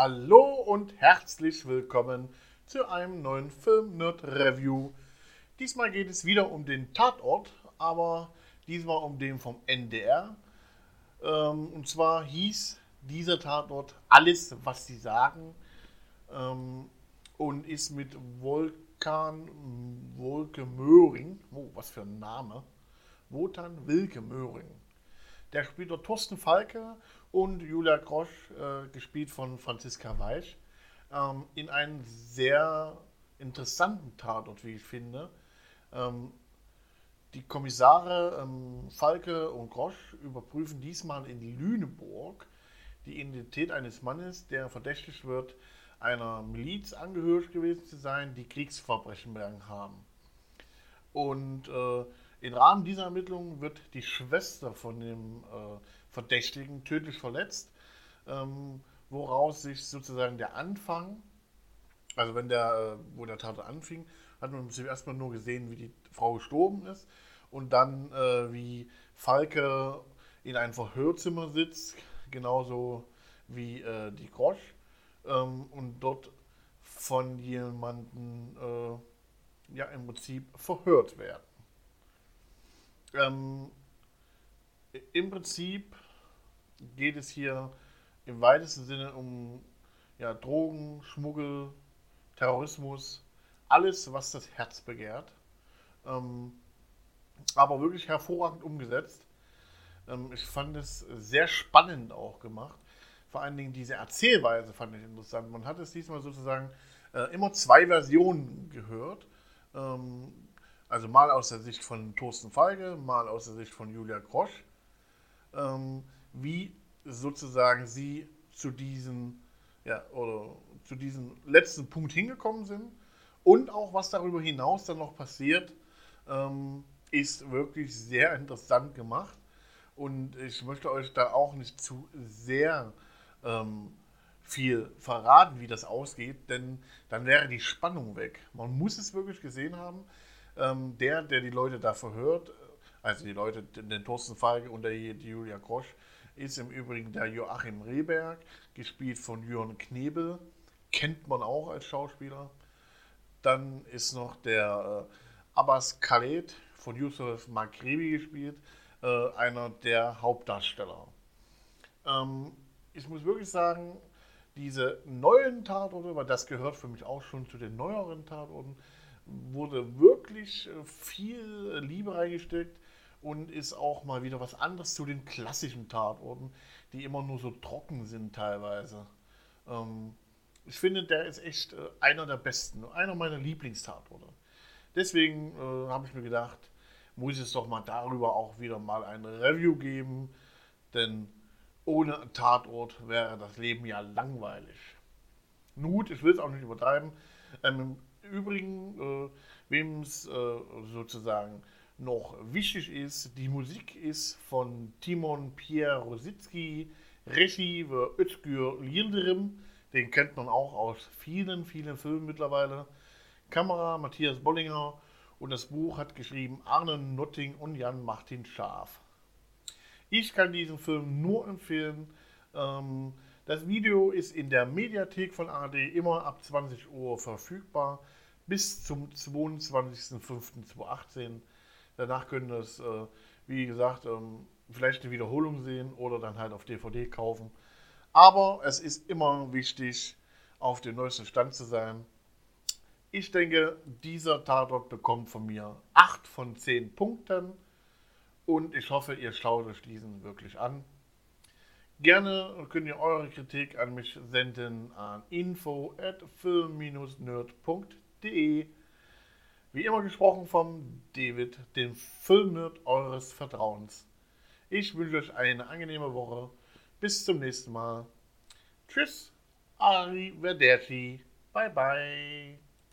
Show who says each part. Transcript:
Speaker 1: Hallo und herzlich willkommen zu einem neuen Film-Nerd-Review. Diesmal geht es wieder um den Tatort, aber diesmal um den vom NDR. Ähm, und zwar hieß dieser Tatort Alles, was sie sagen ähm, und ist mit Volkan Wolke Möhring, oh, was für ein Name, Wotan Wilke Möhring. Der spielt dort Thorsten Falke und Julia Grosch, äh, gespielt von Franziska Weich, ähm, in einem sehr interessanten Tatort, wie ich finde. Ähm, die Kommissare ähm, Falke und Grosch überprüfen diesmal in Lüneburg die Identität eines Mannes, der verdächtigt wird, einer Miliz angehörig gewesen zu sein, die Kriegsverbrechen begangen haben. Und äh, im Rahmen dieser Ermittlungen wird die Schwester von dem äh, Verdächtigen tödlich verletzt, ähm, woraus sich sozusagen der Anfang, also wenn der, äh, wo der Tat anfing, hat man erstmal nur gesehen, wie die Frau gestorben ist und dann äh, wie Falke in einem Verhörzimmer sitzt, genauso wie äh, die Grosch ähm, und dort von jemandem äh, ja im Prinzip verhört werden. Ähm, Im Prinzip geht es hier im weitesten Sinne um ja, Drogen, Schmuggel, Terrorismus, alles, was das Herz begehrt. Ähm, aber wirklich hervorragend umgesetzt. Ähm, ich fand es sehr spannend auch gemacht. Vor allen Dingen diese Erzählweise fand ich interessant. Man hat es diesmal sozusagen äh, immer zwei Versionen gehört. Ähm, also mal aus der Sicht von Thorsten Feige, mal aus der Sicht von Julia Grosch, ähm, wie sozusagen sie zu diesem, ja, oder zu diesem letzten Punkt hingekommen sind und auch was darüber hinaus dann noch passiert, ähm, ist wirklich sehr interessant gemacht. Und ich möchte euch da auch nicht zu sehr ähm, viel verraten, wie das ausgeht, denn dann wäre die Spannung weg. Man muss es wirklich gesehen haben. Ähm, der, der die Leute da verhört, also die Leute, den Thorsten Falke und der, die Julia Grosch, ist im Übrigen der Joachim Rehberg, gespielt von Jörn Knebel, kennt man auch als Schauspieler. Dann ist noch der äh, Abbas Khaled von Yusuf Magrebi gespielt, äh, einer der Hauptdarsteller. Ähm, ich muss wirklich sagen, diese neuen Tatorte, weil das gehört für mich auch schon zu den neueren Tatorten, wurde wirklich äh, viel Liebe reingesteckt und ist auch mal wieder was anderes zu den klassischen Tatorten, die immer nur so trocken sind teilweise. Ähm, ich finde, der ist echt äh, einer der besten, einer meiner Lieblingstatorte. Deswegen äh, habe ich mir gedacht, muss es doch mal darüber auch wieder mal ein Review geben, denn ohne Tatort wäre das Leben ja langweilig. Nut, ich will es auch nicht übertreiben. Ähm, Übrigen, äh, wem es äh, sozusagen noch wichtig ist, die Musik ist von Timon Pierre Rositzky, Regie war Özgür Yildirim, den kennt man auch aus vielen, vielen Filmen mittlerweile. Kamera Matthias Bollinger und das Buch hat geschrieben Arne Notting und Jan Martin Schaaf. Ich kann diesen Film nur empfehlen. Ähm, das Video ist in der Mediathek von ARD immer ab 20 Uhr verfügbar bis zum 22.05.2018. Danach können das, äh, wie gesagt, ähm, vielleicht eine Wiederholung sehen oder dann halt auf DVD kaufen. Aber es ist immer wichtig, auf dem neuesten Stand zu sein. Ich denke, dieser Tatort bekommt von mir 8 von 10 Punkten und ich hoffe, ihr schaut euch diesen wirklich an. Gerne könnt ihr eure Kritik an mich senden an info at film-nerd.de. Wie immer gesprochen vom David, dem Filmnerd eures Vertrauens. Ich wünsche euch eine angenehme Woche. Bis zum nächsten Mal. Tschüss. Arrivederci. Bye bye.